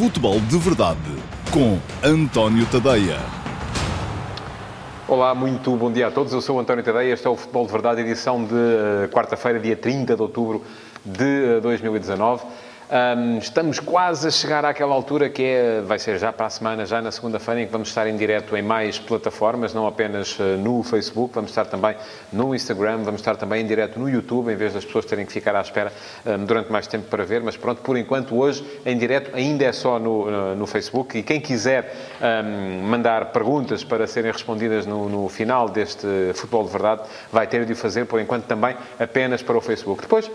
Futebol de Verdade com António Tadeia. Olá, muito bom dia a todos. Eu sou o António Tadeia. Este é o Futebol de Verdade, edição de uh, quarta-feira, dia 30 de outubro de uh, 2019. Um, estamos quase a chegar àquela altura que é, vai ser já para a semana, já na segunda-feira, em que vamos estar em direto em mais plataformas, não apenas uh, no Facebook, vamos estar também no Instagram, vamos estar também em direto no YouTube, em vez das pessoas terem que ficar à espera um, durante mais tempo para ver. Mas pronto, por enquanto, hoje em direto ainda é só no, no, no Facebook. E quem quiser um, mandar perguntas para serem respondidas no, no final deste Futebol de Verdade, vai ter de o fazer, por enquanto, também apenas para o Facebook. Depois,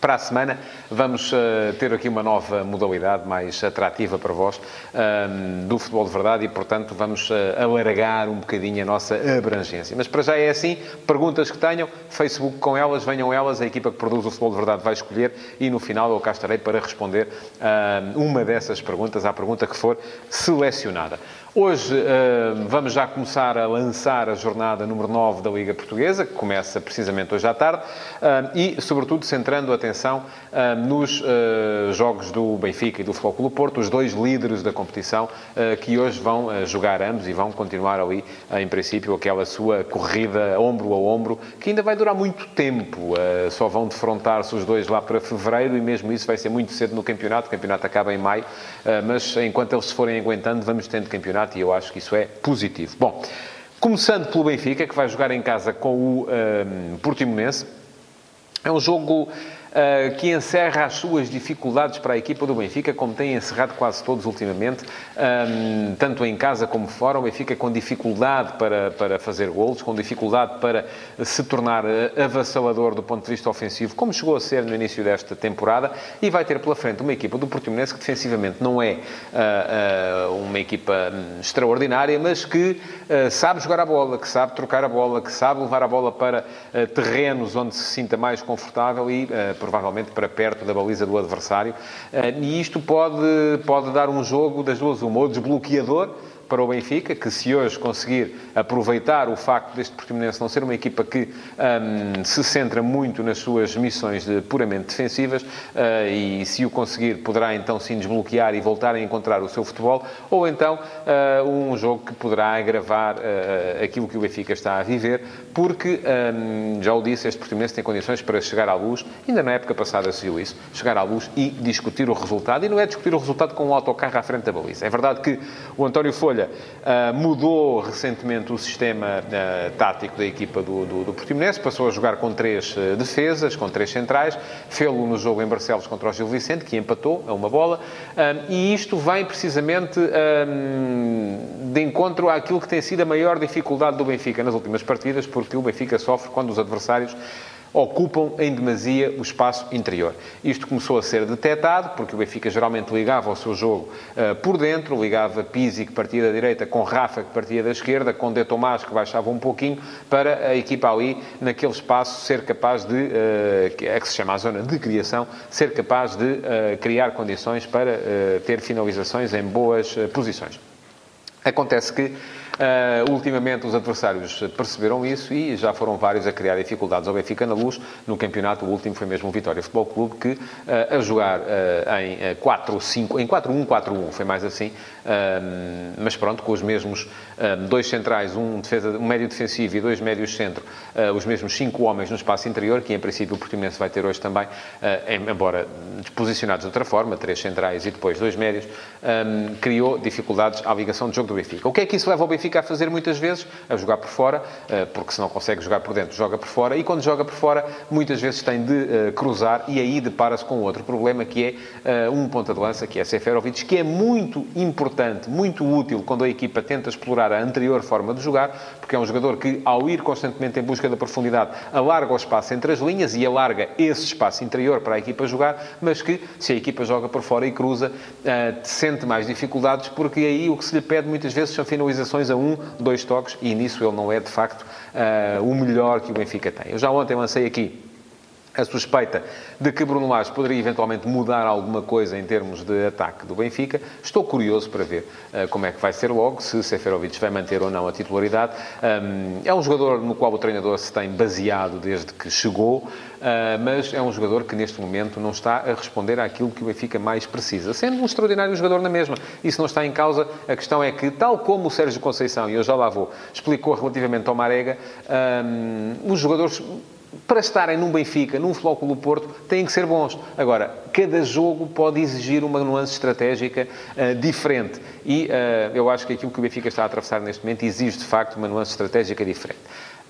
para a semana vamos uh, ter aqui uma nova modalidade mais atrativa para vós um, do futebol de verdade e, portanto, vamos uh, alargar um bocadinho a nossa abrangência. Mas para já é assim, perguntas que tenham, Facebook com elas, venham elas, a equipa que produz o futebol de verdade vai escolher e no final eu cá estarei para responder uh, uma dessas perguntas, à pergunta que for selecionada. Hoje uh, vamos já começar a lançar a jornada número 9 da Liga Portuguesa, que começa precisamente hoje à tarde, uh, e, sobretudo, centrando a atenção uh, nos jogos do Benfica e do Clube Porto, os dois líderes da competição, que hoje vão jogar ambos e vão continuar ali, em princípio, aquela sua corrida ombro a ombro, que ainda vai durar muito tempo. só vão defrontar-se os dois lá para fevereiro e mesmo isso vai ser muito cedo no campeonato. O campeonato acaba em maio, mas enquanto eles se forem aguentando, vamos tendo campeonato campeonato e eu acho que isso é positivo. Bom, começando pelo Benfica, que vai jogar em casa com o um, Portimonense. É um jogo uh, que encerra as suas dificuldades para a equipa do Benfica, como tem encerrado quase todos ultimamente, um, tanto em casa como fora. O Benfica com dificuldade para, para fazer golos, com dificuldade para se tornar ah, avassalador do ponto de vista ofensivo, como chegou a ser no início desta temporada, e vai ter pela frente uma equipa do Portimonense que defensivamente não é uh, uh, uma equipa hum, extraordinária, mas que sabe jogar a bola, que sabe trocar a bola, que sabe levar a bola para terrenos onde se sinta mais confortável e, provavelmente para perto da baliza do adversário. Eh, e isto pode, pode dar um jogo das duas uma, ou desbloqueador, para o Benfica, que se hoje conseguir aproveitar o facto deste Portimonense não ser uma equipa que um, se centra muito nas suas missões de, puramente defensivas uh, e se o conseguir poderá então sim desbloquear e voltar a encontrar o seu futebol, ou então uh, um jogo que poderá agravar uh, aquilo que o Benfica está a viver, porque, um, já o disse, este Portimonense tem condições para chegar à luz, ainda na época passada se viu isso, chegar à luz e discutir o resultado, e não é discutir o resultado com um autocarro à frente da baliza. É verdade que o António Folha Uh, mudou recentemente o sistema uh, tático da equipa do, do, do, Portimonense, passou a jogar com três uh, defesas, com três centrais, fê-lo no jogo em Barcelos contra o Gil Vicente, que empatou a uma bola, e isto vem precisamente de encontro àquilo que tem sido a maior dificuldade do Benfica nas últimas partidas, porque o Benfica sofre quando os adversários ocupam em demasia o espaço interior. Isto começou a ser detectado, porque o Benfica geralmente ligava o seu jogo uh, por dentro, ligava Pizzi, que partia da direita, com Rafa, que partia da esquerda, com De Tomás, que baixava um pouquinho, para a equipa ali, naquele espaço, ser capaz de, uh, é que se chama a zona de criação, ser capaz de uh, criar condições para ter finalizações em boas posições. Acontece que Uh, ultimamente os adversários perceberam isso e já foram vários a criar dificuldades ao Benfica na luz. No campeonato, o último foi mesmo o Vitória Futebol Clube, que uh, a jogar uh, em 4-5, em 4-1-4-1, foi mais assim, mas pronto, com os mesmos dois centrais, um, defesa, um médio defensivo e dois médios centro, os mesmos cinco homens no espaço interior, que em princípio o Portimonense vai ter hoje também, embora posicionados de outra forma, três centrais e depois dois médios, criou dificuldades à ligação de jogo do Benfica. O que é que isso leva ao Benfica? Fica a fazer muitas vezes, a jogar por fora, eh, porque se não consegue jogar por dentro, joga por fora, e quando joga por fora, muitas vezes tem de eh, cruzar e aí depara-se com outro problema, que é eh, um ponta de lança, que é Seferovic, que é muito importante, muito útil quando a equipa tenta explorar a anterior forma de jogar, porque é um jogador que, ao ir constantemente em busca da profundidade, alarga o espaço entre as linhas e alarga esse espaço interior para a equipa jogar, mas que, se a equipa joga por fora e cruza, sente mais dificuldades, porque aí o que se lhe pede muitas vezes são finalizações a um, dois toques, e nisso ele não é, de facto, uh, o melhor que o Benfica tem. Eu já ontem lancei aqui a suspeita de que Bruno Lage poderia eventualmente mudar alguma coisa em termos de ataque do Benfica. Estou curioso para ver uh, como é que vai ser logo, se Seferovic vai manter ou não a titularidade. Um, é um jogador no qual o treinador se tem baseado desde que chegou, uh, mas é um jogador que neste momento não está a responder àquilo que o Benfica mais precisa, sendo um extraordinário jogador na mesma. Isso não está em causa. A questão é que, tal como o Sérgio Conceição, e eu já lá vou, explicou relativamente ao Marega, um, os jogadores para estarem num Benfica, num Flóculo Porto, têm que ser bons. Agora, cada jogo pode exigir uma nuance estratégica uh, diferente. E uh, eu acho que aquilo que o Benfica está a atravessar neste momento exige, de facto, uma nuance estratégica diferente.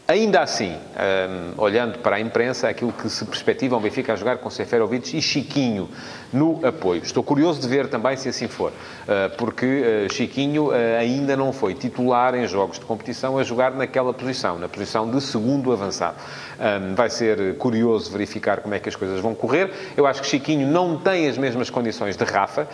Ainda assim, um, olhando para a imprensa, aquilo que se perspectiva um Benfica a jogar com Seferovic e Chiquinho no apoio. Estou curioso de ver também se assim for, uh, porque uh, Chiquinho uh, ainda não foi titular em jogos de competição a jogar naquela posição, na posição de segundo avançado. Um, vai ser curioso verificar como é que as coisas vão correr. Eu acho que Chiquinho não tem as mesmas condições de Rafa,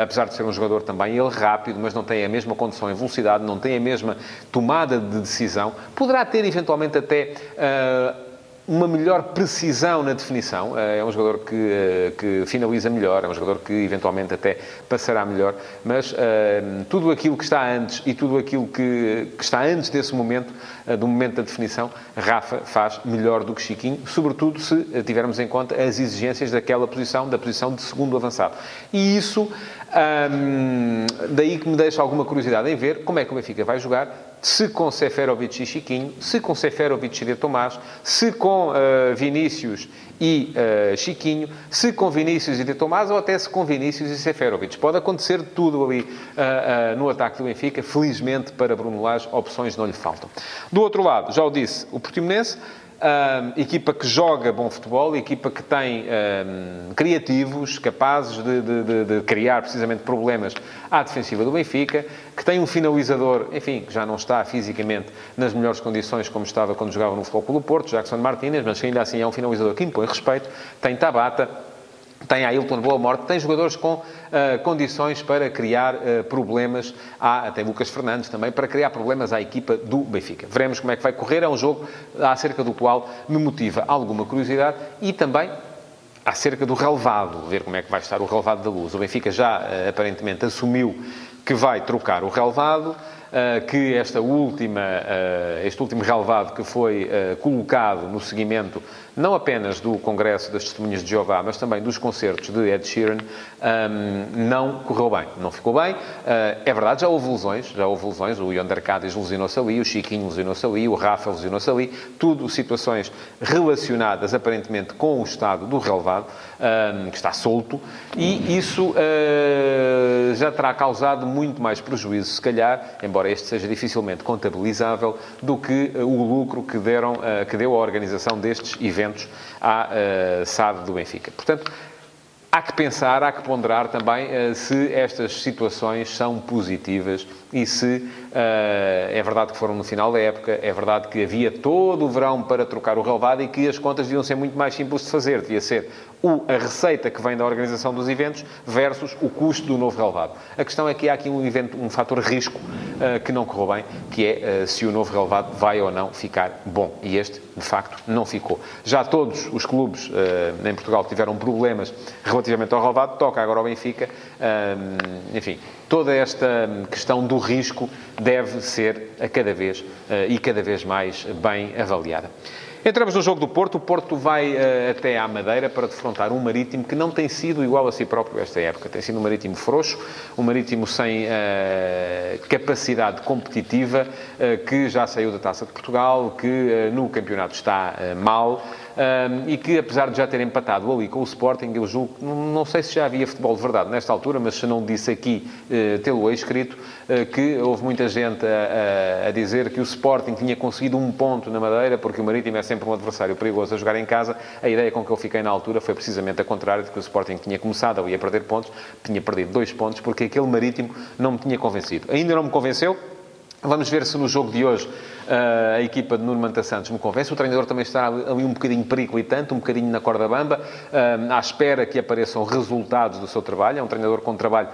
apesar de ser um jogador também ele rápido, mas não tem a mesma condição em velocidade, não tem a mesma tomada de decisão. Poderá ter eventualmente eventualmente até uh, uma melhor precisão na definição. Uh, é um jogador que, uh, que finaliza melhor, é um jogador que eventualmente até passará melhor, mas tudo aquilo que está antes e tudo aquilo que, que está antes desse momento, do momento da definição, Rafa faz melhor do que Chiquinho, sobretudo se tivermos em conta as exigências daquela posição, da posição de segundo avançado. E isso, um, daí que me deixa alguma curiosidade em ver como é que o Benfica vai jogar se com Seferovic e Chiquinho, se com Seferovic e De Tomás, se com uh, Vinícius e uh, Chiquinho, se com Vinícius e De Tomás ou até se com Vinícius e Seferovic. Pode acontecer tudo ali uh, no ataque do Benfica. Felizmente para Bruno Lage, opções não lhe faltam. Do outro lado, já o disse, o Portimonense uh, equipa que joga bom futebol, equipa que tem uh, criativos, capazes de, de, de, criar precisamente problemas à defensiva do Benfica, que tem um finalizador, enfim, que já não está fisicamente nas melhores condições como estava quando jogava no Futebol do Porto, Jackson Martínez, mas que ainda assim é um finalizador que impõe respeito, tem Tabata, tem Ailton Boa Morte, tem jogadores com uh, condições para criar uh, problemas, há até Lucas Fernandes também, para criar problemas à equipa do Benfica. Veremos como é que vai correr, é um jogo acerca do qual me motiva alguma curiosidade e também acerca do relevado, ver como é que vai estar o relevado da luz. O Benfica já uh, aparentemente assumiu que vai trocar o relevado, que esta última, este último relevado que foi colocado no seguimento não apenas do Congresso das Testemunhas de Jeová, mas também dos concertos de Ed Sheeran, não correu bem. Não ficou bem. É verdade, já houve lesões, já houve lesões. O Yonder Cádiz lesionou-se ali, o Chiquinho lesionou-se ali, o Rafa lesionou-se ali. Tudo situações relacionadas, aparentemente, com o estado do relevado, que está solto. E isso já terá causado muito mais prejuízo, se calhar, embora este seja dificilmente contabilizável, do que uh, o lucro que, deram, que deu a organização destes eventos à uh, SAD do Benfica. Portanto, há que pensar, há que ponderar também se estas situações são positivas e se uh, é verdade que foram no final da época, é verdade que havia todo o verão para trocar o relevado e que as contas deviam ser muito mais simples de fazer. Devia ser o, a receita que vem da organização dos eventos versus o custo do novo relevado. A questão é que há aqui um, evento, um fator risco uh, que não correu bem, que é uh, se o novo relevado vai ou não ficar bom. E este, de facto, não ficou. Já todos os clubes uh, em Portugal tiveram problemas relativamente ao relevado, toca agora ao Benfica. enfim, toda esta questão do risco deve ser a cada vez e cada vez mais bem avaliada. Entramos no jogo do Porto. O Porto vai uh, até à Madeira para defrontar um Marítimo que não tem sido igual a si próprio esta época. Tem sido um Marítimo frouxo, um Marítimo sem uh, capacidade competitiva, uh, que já saiu da Taça de Portugal, que no campeonato está mal um, e que, apesar de já ter empatado ali com o Sporting, eu julgo, não, não sei se já havia futebol de verdade nesta altura, mas se não disse aqui, uh, tê-lo escrito, uh, que houve muita gente a, a, a, dizer que o Sporting tinha conseguido um ponto na Madeira, porque o Marítimo é sempre um adversário perigoso a jogar em casa. A ideia com que eu fiquei na altura foi precisamente a contrário, de que o Sporting tinha começado ali a perder pontos, tinha perdido dois pontos, porque aquele Marítimo não me tinha convencido. Ainda não me convenceu, Vamos ver se no jogo de hoje uh, a equipa de Nuno Manta Santos me convence. O treinador também está ali um bocadinho periclitante, um bocadinho na corda bamba, uh, à espera que apareçam resultados do seu trabalho. É um treinador com trabalho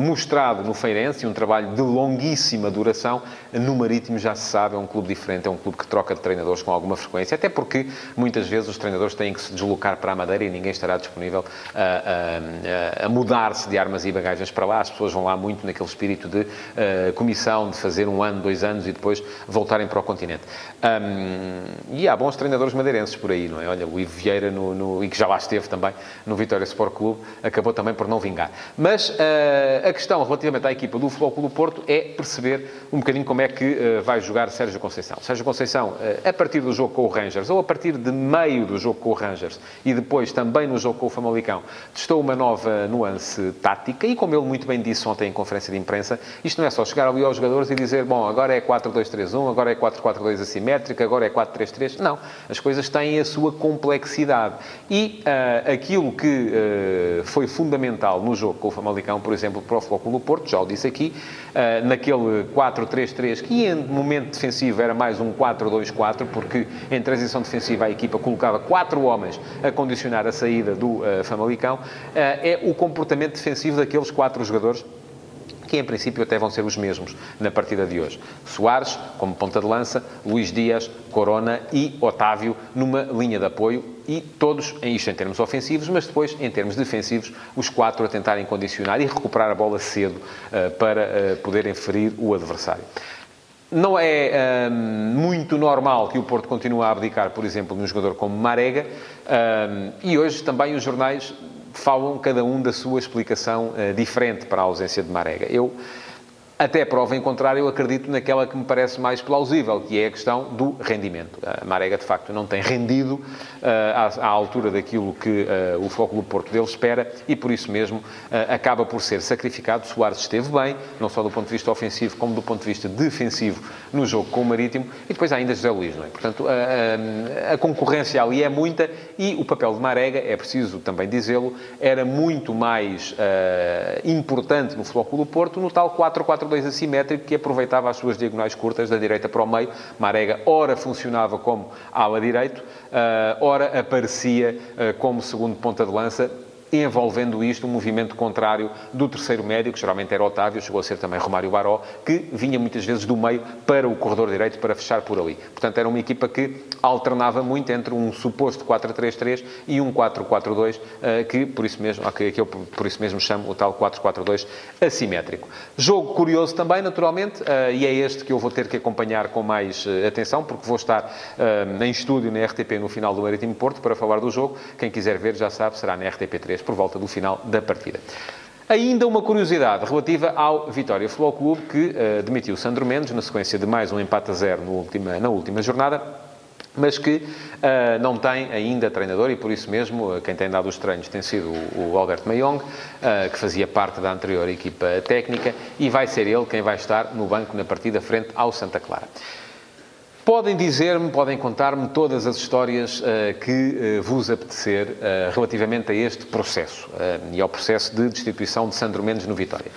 mostrado no Feirense, um trabalho de longuíssima duração. No Marítimo já se sabe, é um clube diferente, é um clube que troca de treinadores com alguma frequência, até porque muitas vezes os treinadores têm que se deslocar para a Madeira e ninguém estará disponível a, a, a mudar-se de armas e bagagens para lá. As pessoas vão lá muito naquele espírito de uh, comissão, de fazer um ano, dois anos e depois voltarem para o continente. Um, e há bons treinadores madeirenses por aí, não é? Olha, o Ivo Vieira, no, no, e que já lá esteve também no Vitória Sport Clube, acabou também por não vingar. Mas uh, a questão relativamente à equipa do Futebol do Porto é perceber um bocadinho como é que uh, vai jogar Sérgio Conceição. Sérgio Conceição, uh, a partir do jogo com o Rangers, ou a partir de meio do jogo com o Rangers, e depois também no jogo com o Famalicão, testou uma nova nuance tática, e como ele muito bem disse ontem em conferência de imprensa, isto não é só chegar ali aos jogadores e dizer, bom, agora é 4-2-3-1, agora é 4-4-2 assimétrica, agora é 4-3-3. Não, as coisas têm a sua complexidade. E uh, aquilo que uh, foi fundamental no jogo com o Famalicão, por exemplo, para o Futebol do Porto, já o disse aqui, uh, naquele 4-3-3, que em momento defensivo era mais um 4-2-4, porque em transição defensiva a equipa colocava quatro homens a condicionar a saída do Famalicão, é o comportamento defensivo daqueles quatro jogadores que em princípio até vão ser os mesmos na partida de hoje. Soares, como ponta de lança, Luís Dias, Corona e Otávio numa linha de apoio e todos, isto em termos ofensivos, mas depois em termos defensivos, os quatro a tentarem condicionar e recuperar a bola cedo uh, para uh, poderem ferir o adversário. Não é um, muito normal que o Porto continue a abdicar, por exemplo, num jogador como Marega, um, e hoje também os jornais falam cada um da sua explicação uh, diferente para a ausência de Marega. Eu até prova em contrário, eu acredito naquela que me parece mais plausível, que é a questão do rendimento. A Marega, de facto, não tem rendido uh, à, à, altura daquilo que uh, o Futebol Porto dele espera e, por isso mesmo, uh, acaba por ser sacrificado. Soares esteve bem, não só do ponto de vista ofensivo, como do ponto de vista defensivo no jogo com o Marítimo. E depois há ainda José Luís, não é? Portanto, a, a concorrência ali é muita e o papel de Marega, é preciso também dizê-lo, era muito mais importante no Futebol Porto no tal 4-4 4-2 assimétrico que aproveitava as suas diagonais curtas da direita para o meio. Marega, ora funcionava como ala direito, eh, ora aparecia eh, como segundo ponta de lança, envolvendo isto um movimento contrário do terceiro médio, que geralmente era Otávio, chegou a ser também Romário Baró, que vinha muitas vezes do meio para o corredor direito para fechar por ali. Portanto, era uma equipa que alternava muito entre um suposto 4-3-3 e um 4-4-2, eh, que por isso mesmo, que eu por isso mesmo chamo o tal 4-4-2 assimétrico. Jogo curioso também, naturalmente, eh, e é este que eu vou ter que acompanhar com mais eh, atenção, porque vou estar em estúdio na RTP no final do Marítimo Porto para falar do jogo. Quem quiser ver já sabe, será na RTP3 por volta do final da partida. Ainda uma curiosidade relativa ao Vitória Futebol Clube, que uh, demitiu Sandro Mendes na sequência de mais um empate a zero última, na última jornada, mas que uh, não tem ainda treinador e por isso mesmo uh, quem tem dado os treinos tem sido o, o Alberto Mayong, que fazia parte da anterior equipa técnica, e vai ser ele quem vai estar no banco na partida frente ao Santa Clara. Podem dizer-me, podem contar-me todas as histórias uh, que uh, vos apetecer uh, relativamente a este processo e ao processo de destituição de Sandro Mendes no Vitória.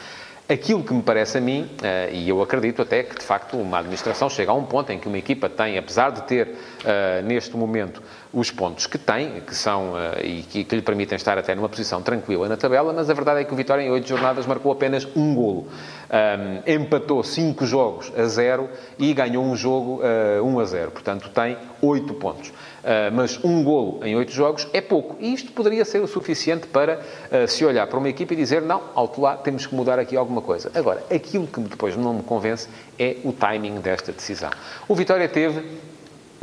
Aquilo que me parece a mim, e eu acredito até que, de facto, uma administração chega a um ponto em que uma equipa tem, apesar de ter, neste momento, os pontos que tem, que são e que, que, lhe permitem estar até numa posição tranquila na tabela, mas a verdade é que o Vitória, em oito jornadas, marcou apenas um golo um, empatou 5 jogos a 0 e ganhou um jogo uh, 1 a 0. Portanto, tem 8 pontos. Uh, mas um golo em 8 jogos é pouco. E isto poderia ser o suficiente para uh, se olhar para uma equipe e dizer não, alto lá, temos que mudar aqui alguma coisa. Agora, aquilo que depois não me convence é o timing desta decisão. O Vitória teve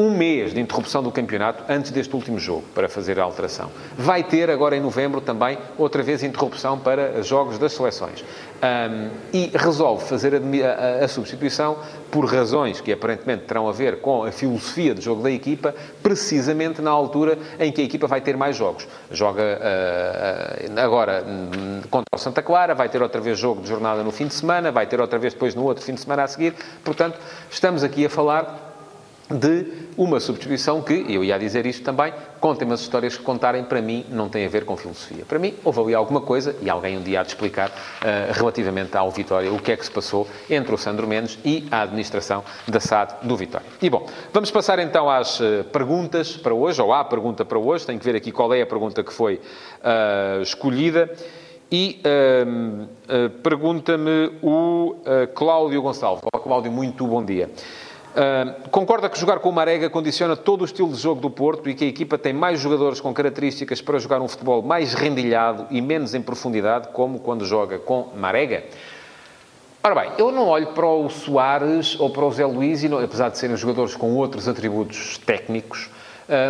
um mês de interrupção do campeonato antes deste último jogo para fazer a alteração. Vai ter agora em novembro também outra vez interrupção para jogos das seleções. Um, e resolve fazer a, a, a, substituição por razões que aparentemente terão a ver com a filosofia de jogo da equipa, precisamente na altura em que a equipa vai ter mais jogos. Joga uh, agora hum, contra o Santa Clara, vai ter outra vez jogo de jornada no fim de semana, vai ter outra vez depois no outro fim de semana a seguir. Portanto, estamos aqui a falar de uma substituição que, eu ia dizer isto também, contem as histórias que contarem, para mim, não tem a ver com filosofia. Para mim, houve ali alguma coisa, e alguém um dia há de explicar, uh, relativamente ao Vitória, o que é que se passou entre o Sandro Mendes e a administração da SAD do Vitória. E bom, vamos passar então às uh, perguntas para hoje, ou à pergunta para hoje, tenho que ver aqui qual é a pergunta que foi uh, escolhida. E uh, pergunta-me o Cláudio Gonçalves. Olá, Cláudio, muito bom dia. Concorda que jogar com o Marega condiciona todo o estilo de jogo do Porto e que a equipa tem mais jogadores com características para jogar um futebol mais rendilhado e menos em profundidade, como quando joga com Marega? Ora bem, eu não olho para o Soares ou para o Zé e não, apesar de serem jogadores com outros atributos técnicos,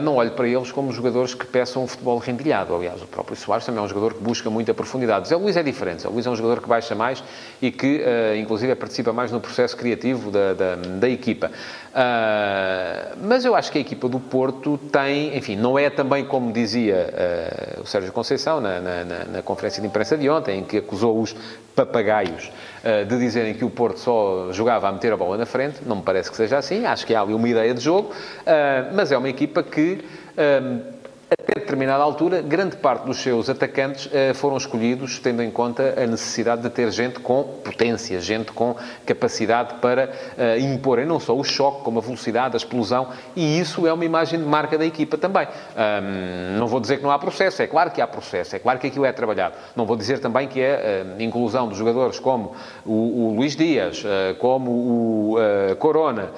não olho para eles como jogadores que peçam um futebol rendilhado. Aliás, o próprio Soares também é um jogador que busca muita profundidade. Zé Luís é diferente. Zé Luís é um jogador que baixa mais e que, ah, inclusive, participa mais no processo criativo da, da, da equipa. Uh, mas eu acho que a equipa do Porto tem, enfim, não é também como dizia o Sérgio Conceição na, na, na, conferência de imprensa de ontem, em que acusou os papagaios de dizerem que o Porto só jogava a meter a bola na frente. Não me parece que seja assim. Acho que há ali uma ideia de jogo, mas é uma equipa que até determinada altura, grande parte dos seus atacantes uh, foram escolhidos tendo em conta a necessidade de ter gente com potência, gente com capacidade para uh, imporem não só o choque, como a velocidade, a explosão, e isso é uma imagem de marca da equipa também. Não vou dizer que não há processo, é claro que há processo, é claro que aquilo é trabalhado. Não vou dizer também que é a uh, inclusão de jogadores como o, o Luís Dias, como o Corona,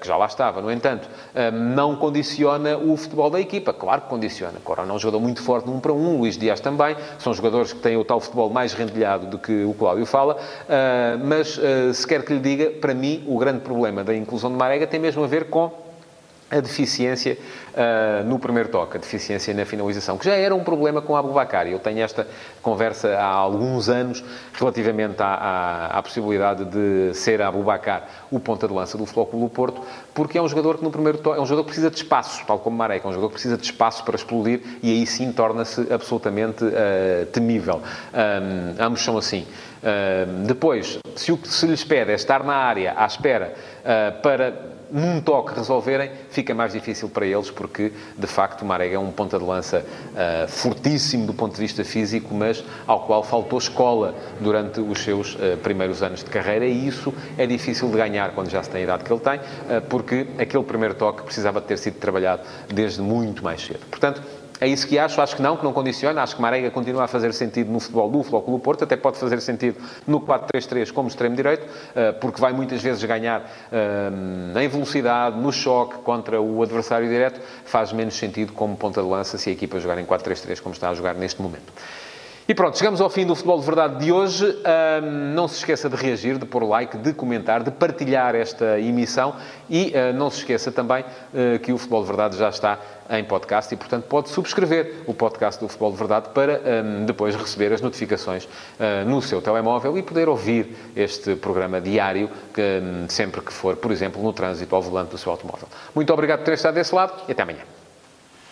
que já lá estava, no entanto, não condiciona o futebol da equipa. Claro que condiciona. Corona é um jogador muito forte 1 para 1, Luís Dias também, são jogadores que têm o tal futebol mais rendilhado do que o Cláudio fala, ah, mas ah, se quer que lhe diga, para mim, o grande problema da inclusão de Marega tem mesmo a ver com a deficiência uh, no primeiro toque, a deficiência na finalização, que já era um problema com a Abubakar. Eu tenho esta conversa há alguns anos relativamente à, à, à possibilidade de ser a Abubakar o ponta de lança do Flóculo do Porto, porque é um jogador que no primeiro toque, é um jogador que precisa de espaço, tal como Marek, é um jogador que precisa de espaço para explodir e aí sim torna-se absolutamente uh, temível. Um, ambos são assim. Uh, depois, se o que se lhes pede é estar na área à espera para num toque resolverem, fica mais difícil para eles, porque de facto o Marega é um ponta de lança uh, fortíssimo do ponto de vista físico, mas ao qual faltou escola durante os seus uh, primeiros anos de carreira, e isso é difícil de ganhar quando já se tem a idade que ele tem, uh, porque aquele primeiro toque precisava de ter sido trabalhado desde muito mais cedo. Portanto, é isso que acho, acho que não, que não condiciona. Acho que Marega continua a fazer sentido no futebol do Futebol Porto, até pode fazer sentido no 4-3-3 como extremo-direito, eh, porque vai muitas vezes ganhar eh, em velocidade, no choque contra o adversário direto, faz menos sentido como ponta de lança se a equipa jogar em 4-3-3 como está a jogar neste momento. E pronto, chegamos ao fim do Futebol de Verdade de hoje. Um, não se esqueça de reagir, de pôr like, de comentar, de partilhar esta emissão e uh, não se esqueça também uh, que o Futebol de Verdade já está em podcast e, portanto, pode subscrever o podcast do Futebol de Verdade para um, depois receber as notificações uh, no seu telemóvel e poder ouvir este programa diário que, um, sempre que for, por exemplo, no trânsito ao volante do seu automóvel. Muito obrigado por ter estado desse lado e até amanhã.